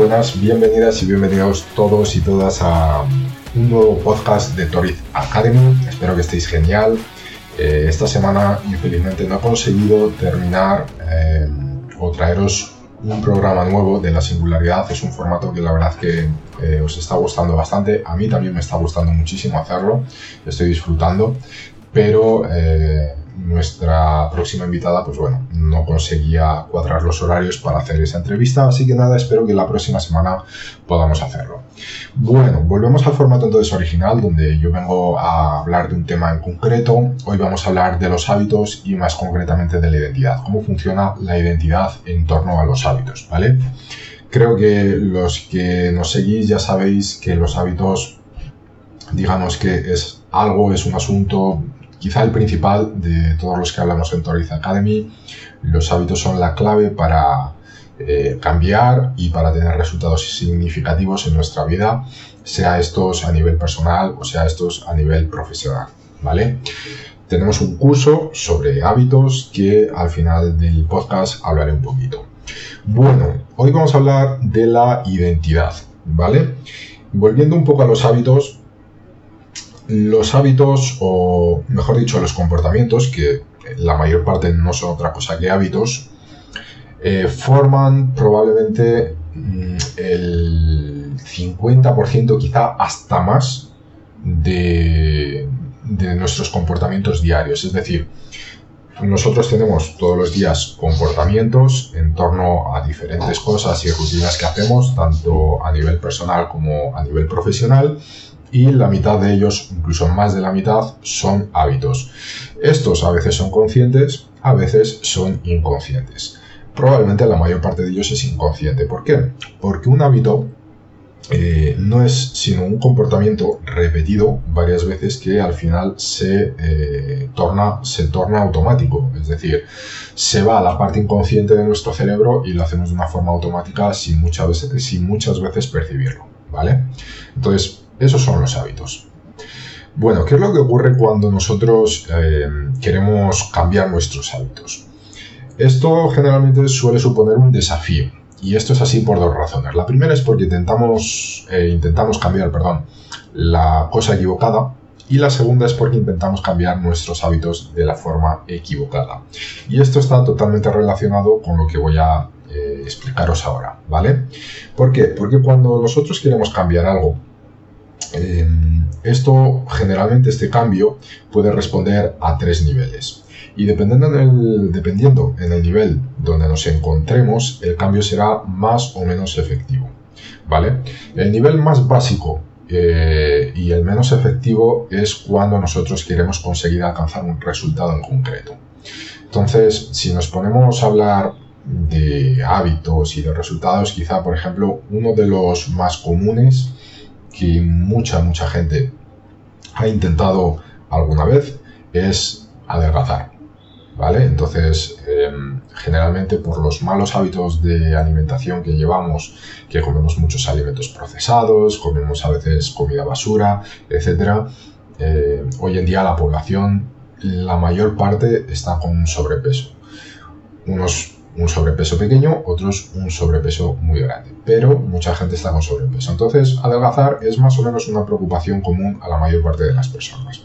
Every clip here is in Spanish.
Buenas, bienvenidas y bienvenidos todos y todas a un nuevo podcast de Toriz Academy. Espero que estéis genial. Eh, esta semana, infelizmente, no he conseguido terminar eh, o traeros un programa nuevo de la singularidad. Es un formato que la verdad que eh, os está gustando bastante. A mí también me está gustando muchísimo hacerlo. Estoy disfrutando. Pero nuestra próxima invitada, pues bueno, no conseguía cuadrar los horarios para hacer esa entrevista, así que nada, espero que la próxima semana podamos hacerlo. Bueno, volvemos al formato entonces original, donde yo vengo a hablar de un tema en concreto. Hoy vamos a hablar de los hábitos y más concretamente de la identidad, cómo funciona la identidad en torno a los hábitos, ¿vale? Creo que los que nos seguís ya sabéis que los hábitos, digamos que es algo, es un asunto quizá el principal de todos los que hablamos en Toriz Academy. Los hábitos son la clave para eh, cambiar y para tener resultados significativos en nuestra vida, sea estos a nivel personal o sea estos a nivel profesional. ¿Vale? Tenemos un curso sobre hábitos que al final del podcast hablaré un poquito. Bueno, hoy vamos a hablar de la identidad, ¿vale? Volviendo un poco a los hábitos, los hábitos, o mejor dicho, los comportamientos, que la mayor parte no son otra cosa que hábitos, eh, forman probablemente mm, el 50%, quizá hasta más, de, de nuestros comportamientos diarios. Es decir, nosotros tenemos todos los días comportamientos en torno a diferentes cosas y rutinas que hacemos, tanto a nivel personal como a nivel profesional, y la mitad de ellos, incluso más de la mitad, son hábitos. Estos a veces son conscientes, a veces son inconscientes. Probablemente la mayor parte de ellos es inconsciente. ¿Por qué? Porque un hábito eh, no es sino un comportamiento repetido varias veces que al final se, eh, torna, se torna automático. Es decir, se va a la parte inconsciente de nuestro cerebro y lo hacemos de una forma automática sin muchas veces, sin muchas veces percibirlo. ¿Vale? Entonces, esos son los hábitos. Bueno, ¿qué es lo que ocurre cuando nosotros eh, queremos cambiar nuestros hábitos? Esto generalmente suele suponer un desafío. Y esto es así por dos razones. La primera es porque intentamos, eh, intentamos cambiar perdón, la cosa equivocada. Y la segunda es porque intentamos cambiar nuestros hábitos de la forma equivocada. Y esto está totalmente relacionado con lo que voy a eh, explicaros ahora, ¿vale? ¿Por qué? Porque cuando nosotros queremos cambiar algo eh, esto, generalmente, este cambio puede responder a tres niveles. Y dependiendo en, el, dependiendo en el nivel donde nos encontremos, el cambio será más o menos efectivo. ¿Vale? El nivel más básico eh, y el menos efectivo es cuando nosotros queremos conseguir alcanzar un resultado en concreto. Entonces, si nos ponemos a hablar de hábitos y de resultados, quizá, por ejemplo, uno de los más comunes que mucha, mucha gente ha intentado alguna vez es adelgazar. ¿Vale? Entonces, em, generalmente por los malos hábitos de alimentación que llevamos, que comemos muchos alimentos procesados, comemos a veces comida basura, etc., eh, hoy en día la población, la mayor parte está con sobrepeso. Unos un sobrepeso pequeño, otros un sobrepeso muy grande. Pero mucha gente está con sobrepeso. Entonces, adelgazar es más o menos una preocupación común a la mayor parte de las personas.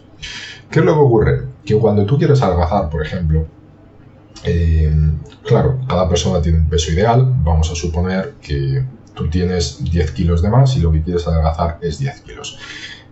¿Qué es lo que ocurre? Que cuando tú quieres adelgazar, por ejemplo, eh, claro, cada persona tiene un peso ideal. Vamos a suponer que tú tienes 10 kilos de más y lo que quieres adelgazar es 10 kilos.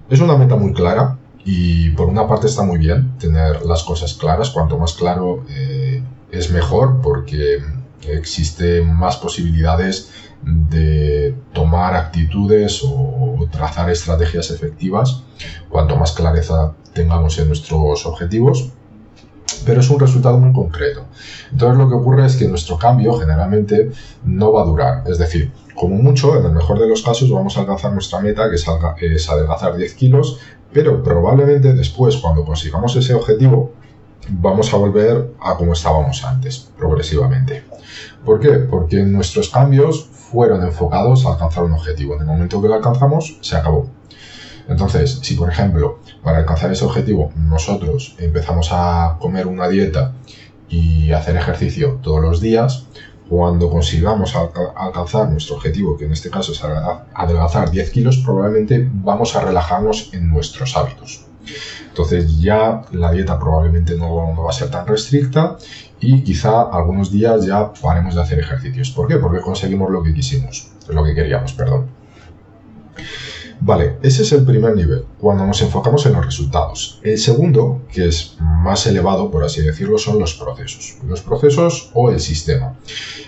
Es una meta muy clara y por una parte está muy bien tener las cosas claras. Cuanto más claro eh, es mejor porque existen más posibilidades de tomar actitudes o trazar estrategias efectivas cuanto más clareza tengamos en nuestros objetivos pero es un resultado muy concreto. Entonces lo que ocurre es que nuestro cambio generalmente no va a durar, es decir, como mucho, en el mejor de los casos, vamos a alcanzar nuestra meta, que es adelgazar 10 kilos, pero probablemente después, cuando consigamos ese objetivo, vamos a volver a como estábamos antes, progresivamente. ¿Por qué? Porque nuestros cambios fueron enfocados a alcanzar un objetivo. En el momento que lo alcanzamos, se acabó. Entonces, si por ejemplo, para alcanzar ese objetivo, nosotros empezamos a comer una dieta y hacer ejercicio todos los días, cuando consigamos alcanzar nuestro objetivo, que en este caso es adelgazar 10 kilos, probablemente vamos a relajarnos en nuestros hábitos. Entonces ya la dieta probablemente no, va a ser tan restricta y quizá algunos días ya paremos de hacer ejercicios. ¿Por qué? Porque conseguimos lo que quisimos, lo que queríamos, perdón. Vale, ese es el primer nivel, cuando nos enfocamos en los resultados. El segundo, que es más elevado, por así decirlo, son los procesos. Los procesos o el sistema.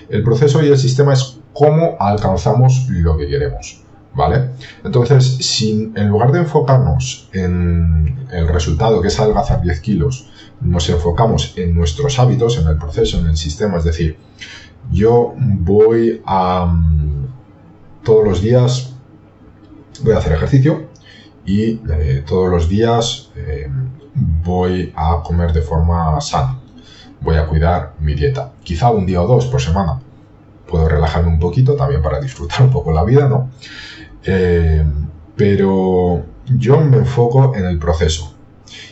El proceso y el sistema es cómo alcanzamos lo que queremos. ¿Vale? Entonces, si en lugar de enfocarnos en el resultado, que es adelgazar 10 kilos, nos enfocamos en nuestros hábitos, en el proceso, en el sistema, es decir, yo voy a mm, todos los días voy a hacer ejercicio y eh, todos los días eh, voy a comer de forma sana. Voy a cuidar mi dieta. Quizá un día o dos por semana. Puedo relajarme un poquito también para disfrutar un poco la vida, ¿no? Eh, pero yo me enfoco en el proceso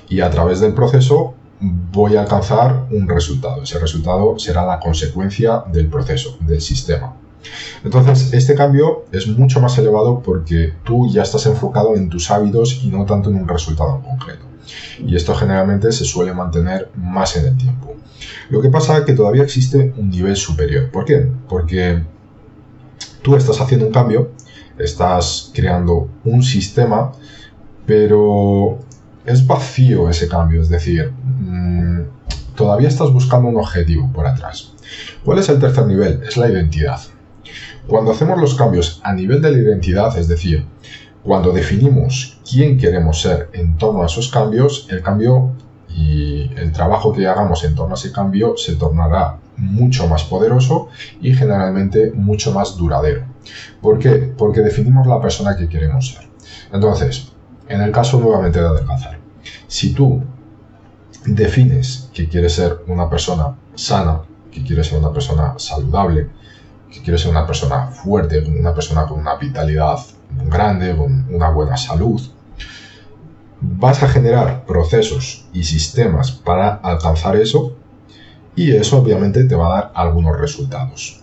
y a través del proceso voy a alcanzar un resultado. Ese resultado será la consecuencia del proceso, del sistema. Entonces, este cambio es mucho más elevado porque tú ya estás enfocado en tus hábitos y no tanto en un resultado concreto. Y esto generalmente se suele mantener más en el tiempo. Lo que pasa es que todavía existe un nivel superior. ¿Por qué? Porque tú estás haciendo un cambio, estás creando un sistema, pero es vacío ese cambio, es decir, mm, todavía estás buscando un objetivo por atrás. ¿Cuál es el tercer nivel? Es la identidad. Cuando hacemos los cambios a nivel de la identidad, es decir, cuando definimos quién queremos ser en torno a esos cambios, el cambio y el trabajo que hagamos en torno a ese cambio se tornará mucho más poderoso y generalmente mucho más duradero. ¿Por qué? Porque definimos la persona que queremos ser. Entonces, en el caso nuevamente de adelgazar, si tú defines que quieres ser una persona sana, que quieres ser una persona saludable, que quieres ser una persona fuerte, una persona con una vitalidad grande, con una buena salud, vas a generar procesos y sistemas para alcanzar eso y eso obviamente te va a dar algunos resultados.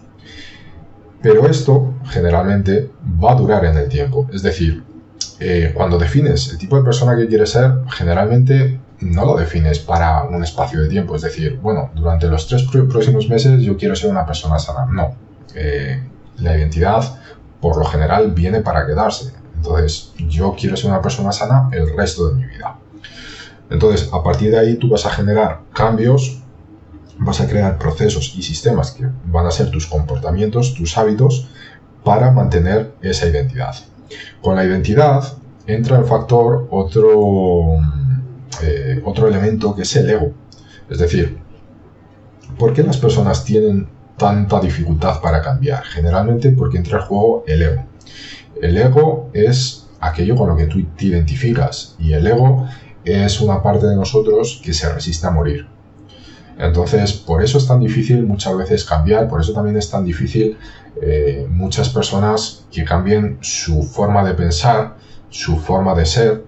Pero esto generalmente va a durar en el tiempo. Es decir, eh, cuando defines el tipo de persona que quieres ser, generalmente no lo defines para un espacio de tiempo. Es decir, bueno, durante los tres próximos meses yo quiero ser una persona sana. No, eh, la identidad por lo general viene para quedarse. Entonces, yo quiero ser una persona sana el resto de mi vida. Entonces, a partir de ahí tú vas a generar cambios, vas a crear procesos y sistemas que van a ser tus comportamientos, tus hábitos, para mantener esa identidad. Con la identidad entra el factor otro, eh, otro elemento que es el ego. Es decir, ¿por qué las personas tienen tanta dificultad para cambiar? Generalmente porque entra en juego el ego. El ego es aquello con lo que tú te identificas y el ego es una parte de nosotros que se resiste a morir. Entonces, por eso es tan difícil muchas veces cambiar, por eso también es tan difícil eh, muchas personas que cambien su forma de pensar, su forma de ser,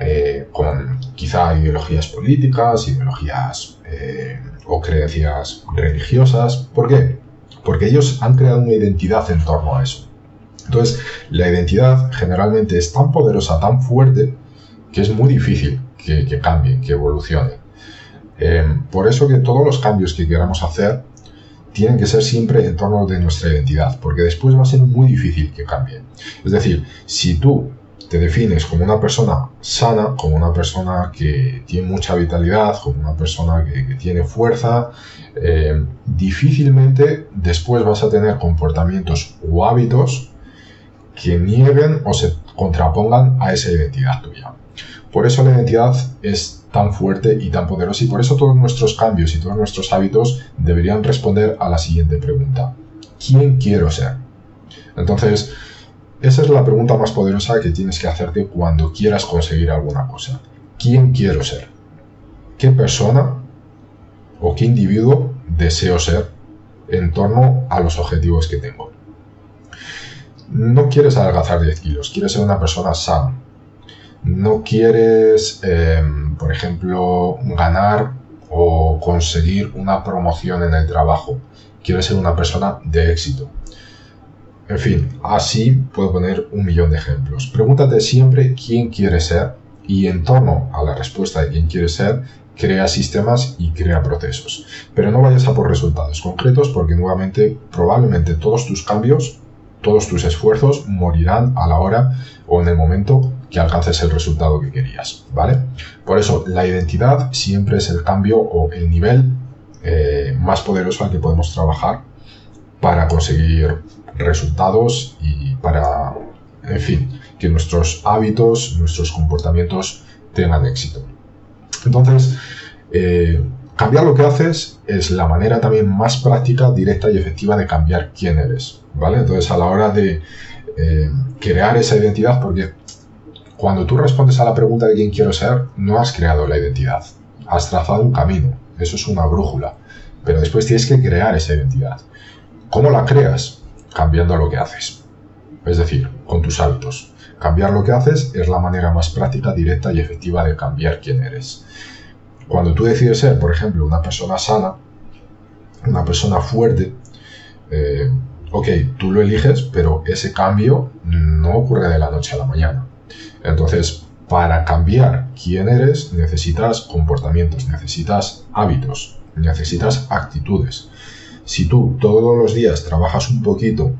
eh, con quizá ideologías políticas, ideologías eh, o creencias religiosas. ¿Por qué? Porque ellos han creado una identidad en torno a eso. Entonces, la identidad generalmente es tan poderosa, tan fuerte, que es muy difícil que, cambie, que evolucione. Eh, por eso que todos los cambios que queramos hacer tienen que ser siempre en torno de nuestra identidad, porque después va a ser muy difícil que cambie. Es decir, si tú te defines como una persona sana, como una persona que tiene mucha vitalidad, como una persona que, tiene fuerza, eh, difícilmente después vas a tener comportamientos o hábitos que nieguen o se contrapongan a esa identidad tuya. Por eso la identidad es tan fuerte y tan poderosa y por eso todos nuestros cambios y todos nuestros hábitos deberían responder a la siguiente pregunta. ¿Quién quiero ser? Entonces, esa es la pregunta más poderosa que tienes que hacerte cuando quieras conseguir alguna cosa. ¿Quién quiero ser? ¿Qué persona o qué individuo deseo ser en torno a los objetivos que tengo? No quieres adelgazar 10 kilos, quieres ser una persona sana. No quieres, em, por ejemplo, ganar o conseguir una promoción en el trabajo. Quieres ser una persona de éxito. En fin, así puedo poner un millón de ejemplos. Pregúntate siempre quién quieres ser y en torno a la respuesta de quién quieres ser, crea sistemas y crea procesos. Pero no vayas a por resultados concretos porque nuevamente probablemente todos tus cambios, todos tus esfuerzos morirán a la hora o en el momento que alcances el resultado que querías, ¿vale? Por eso la identidad siempre es el cambio o el nivel eh, más poderoso al que podemos trabajar para conseguir resultados y para, en fin, que nuestros hábitos, nuestros comportamientos tengan éxito. Entonces, eh, cambiar lo que haces es la manera también más práctica, directa y efectiva de cambiar quién eres, ¿vale? Entonces, a la hora de eh, crear esa identidad, porque cuando tú respondes a la pregunta de quién quiero ser, no has creado la identidad, has trazado un camino, eso es una brújula, pero después tienes que crear esa identidad. ¿Cómo la creas? Cambiando lo que haces, es decir, con tus hábitos. Cambiar lo que haces es la manera más práctica, directa y efectiva de cambiar quién eres. Cuando tú decides ser, por ejemplo, una persona sana, una persona fuerte, eh, ok, tú lo eliges, pero ese cambio no ocurre de la noche a la mañana. Entonces, para cambiar quién eres, necesitas comportamientos, necesitas hábitos, necesitas actitudes. Si tú todos los días trabajas un poquito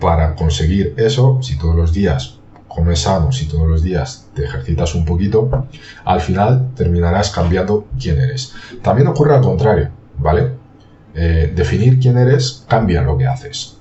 para conseguir eso, si todos los días comes sano, si todos los días te ejercitas un poquito, al final terminarás cambiando quién eres. También ocurre al contrario, ¿vale? Eh, definir quién eres cambia lo que haces.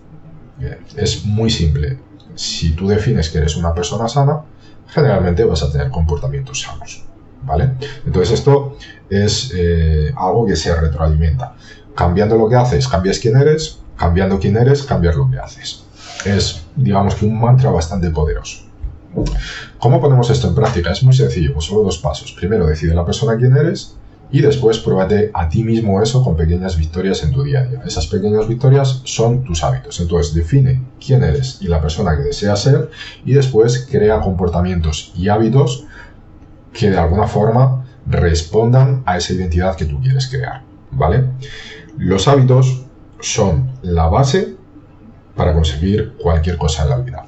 Eh, es muy simple. Si tú defines que eres una persona sana, generalmente vas a tener comportamientos sanos, ¿vale? Entonces esto es eh, algo que se retroalimenta. Cambiando lo que haces, cambias quién eres, cambiando quién eres, cambias lo que haces. Es, digamos que un mantra bastante poderoso. ¿Cómo ponemos esto en práctica? Es muy sencillo, pues solo dos pasos. Primero decide la persona quién eres y después pruébate a ti mismo eso con pequeñas victorias en tu día a día. Esas pequeñas victorias son tus hábitos. Entonces define quién eres y la persona que deseas ser y después crea comportamientos y hábitos que de alguna forma respondan a esa identidad que tú quieres crear. ¿Vale? Los hábitos son la base para conseguir cualquier cosa en la vida.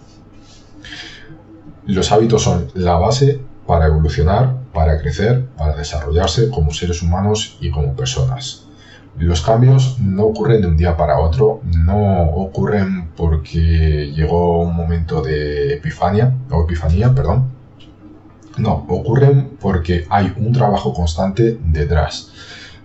Los hábitos son la base para evolucionar, para crecer, para desarrollarse como seres humanos y como personas. Los cambios no ocurren de un día para otro, no ocurren porque llegó un momento de epifania, o epifanía, perdón. No, ocurren porque hay un trabajo constante detrás.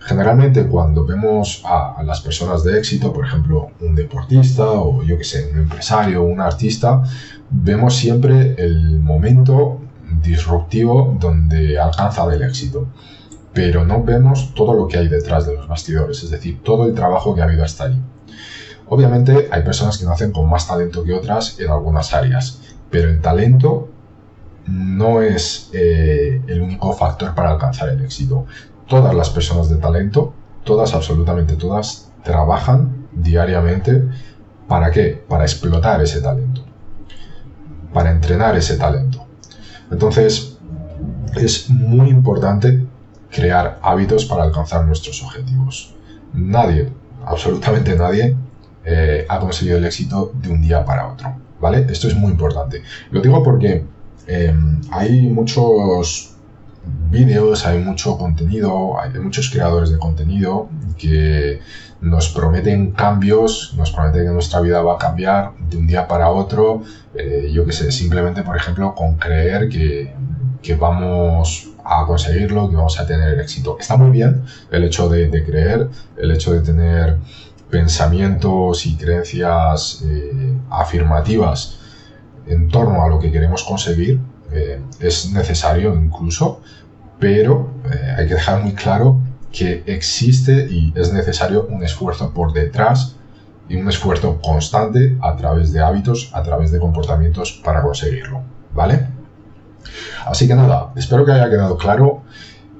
Generalmente cuando vemos a, las personas de éxito, por ejemplo, un deportista o yo que sé, un empresario, un artista, vemos siempre el momento disruptivo donde alcanza el éxito. Pero no vemos todo lo que hay detrás de los bastidores, es decir, todo el trabajo que ha habido hasta ahí. Obviamente hay personas que nacen con más talento que otras en algunas áreas, pero el talento no es eh, el único factor para alcanzar el éxito todas las personas de talento, todas, absolutamente todas, trabajan diariamente. ¿Para qué? Para explotar ese talento. Para entrenar ese talento. Entonces, es muy importante crear hábitos para alcanzar nuestros objetivos. Nadie, absolutamente nadie, eh, ha conseguido el éxito de un día para otro. ¿Vale? Esto es muy importante. Lo digo porque eh, hay muchos vídeos, hay mucho contenido, hay muchos creadores de contenido que nos prometen cambios, nos prometen que nuestra vida va a cambiar de un día para otro, eh, yo qué sé, simplemente, por ejemplo, con creer que, que, vamos a conseguirlo, que vamos a tener éxito. Está muy bien el hecho de, creer, el hecho de tener pensamientos y creencias eh, afirmativas en torno a lo que queremos conseguir, es necesario incluso, pero eh, hay que dejar muy claro que existe y es necesario un esfuerzo por detrás y un esfuerzo constante a través de hábitos, a través de comportamientos para conseguirlo, ¿vale? Así que nada, espero que haya quedado claro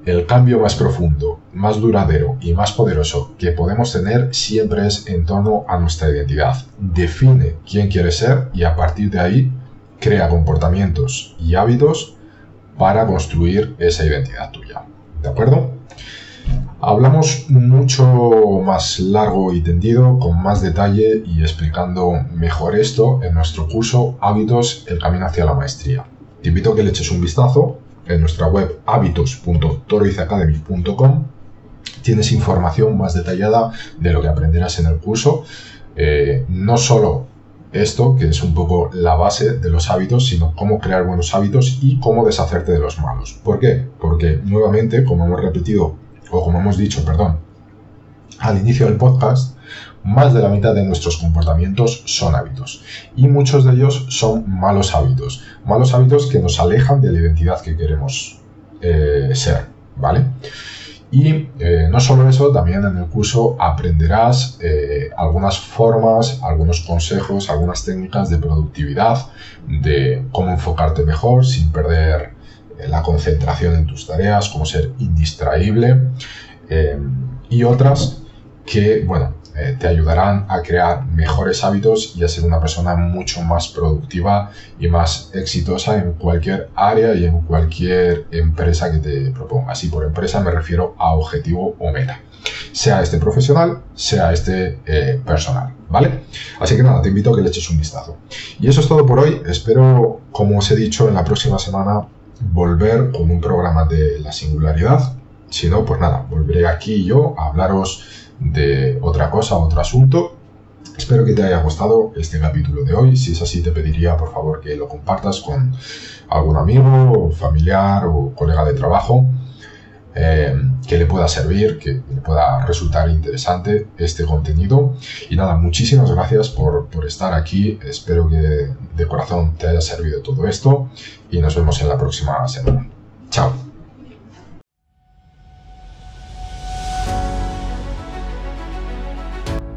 el cambio más profundo, más duradero y más poderoso que podemos tener siempre es en torno a nuestra identidad. Define quién quieres ser y a partir de ahí crea comportamientos y hábitos para construir esa identidad tuya. ¿De acuerdo? Hablamos mucho más largo y tendido, con más detalle y explicando mejor esto en nuestro curso Hábitos, el camino hacia la maestría. Te invito a que le eches un vistazo en nuestra web hábitos.toroizacademy.com. Tienes información más detallada de lo que aprenderás en el curso. Eh, no solo esto, que es un poco la base de los hábitos, sino cómo crear buenos hábitos y cómo deshacerte de los malos. ¿Por qué? Porque nuevamente, como hemos repetido, o como hemos dicho, perdón, al inicio del podcast, más de la mitad de nuestros comportamientos son hábitos y muchos de ellos son malos hábitos, malos hábitos que nos alejan de la identidad que queremos eh, ser, ¿vale? Y eh, no solo eso, también en el curso aprenderás eh, algunas formas, algunos consejos, algunas técnicas de productividad, de cómo enfocarte mejor sin perder la concentración en tus tareas, cómo ser indistraíble y otras que, bueno, eh, te ayudarán a crear mejores hábitos y a ser una persona mucho más productiva y más exitosa en cualquier área y en cualquier empresa que te propongas. Y por empresa me refiero a objetivo o meta. Sea este profesional, sea este eh, personal, ¿vale? Así que nada, te invito a que le eches un vistazo. Y eso es todo por hoy. Espero, como os he dicho, en la próxima semana volver con un programa de la singularidad. Si no, pues nada, volveré aquí yo a hablaros de otra cosa, otro asunto. Espero que te haya gustado este capítulo de hoy. Si es así, te pediría por favor que lo compartas con algún amigo, familiar o colega de trabajo eh, que le pueda servir, que le pueda resultar interesante este contenido. Y nada, muchísimas gracias por, por estar aquí. Espero que de corazón te haya servido todo esto y nos vemos en la próxima semana. Chao.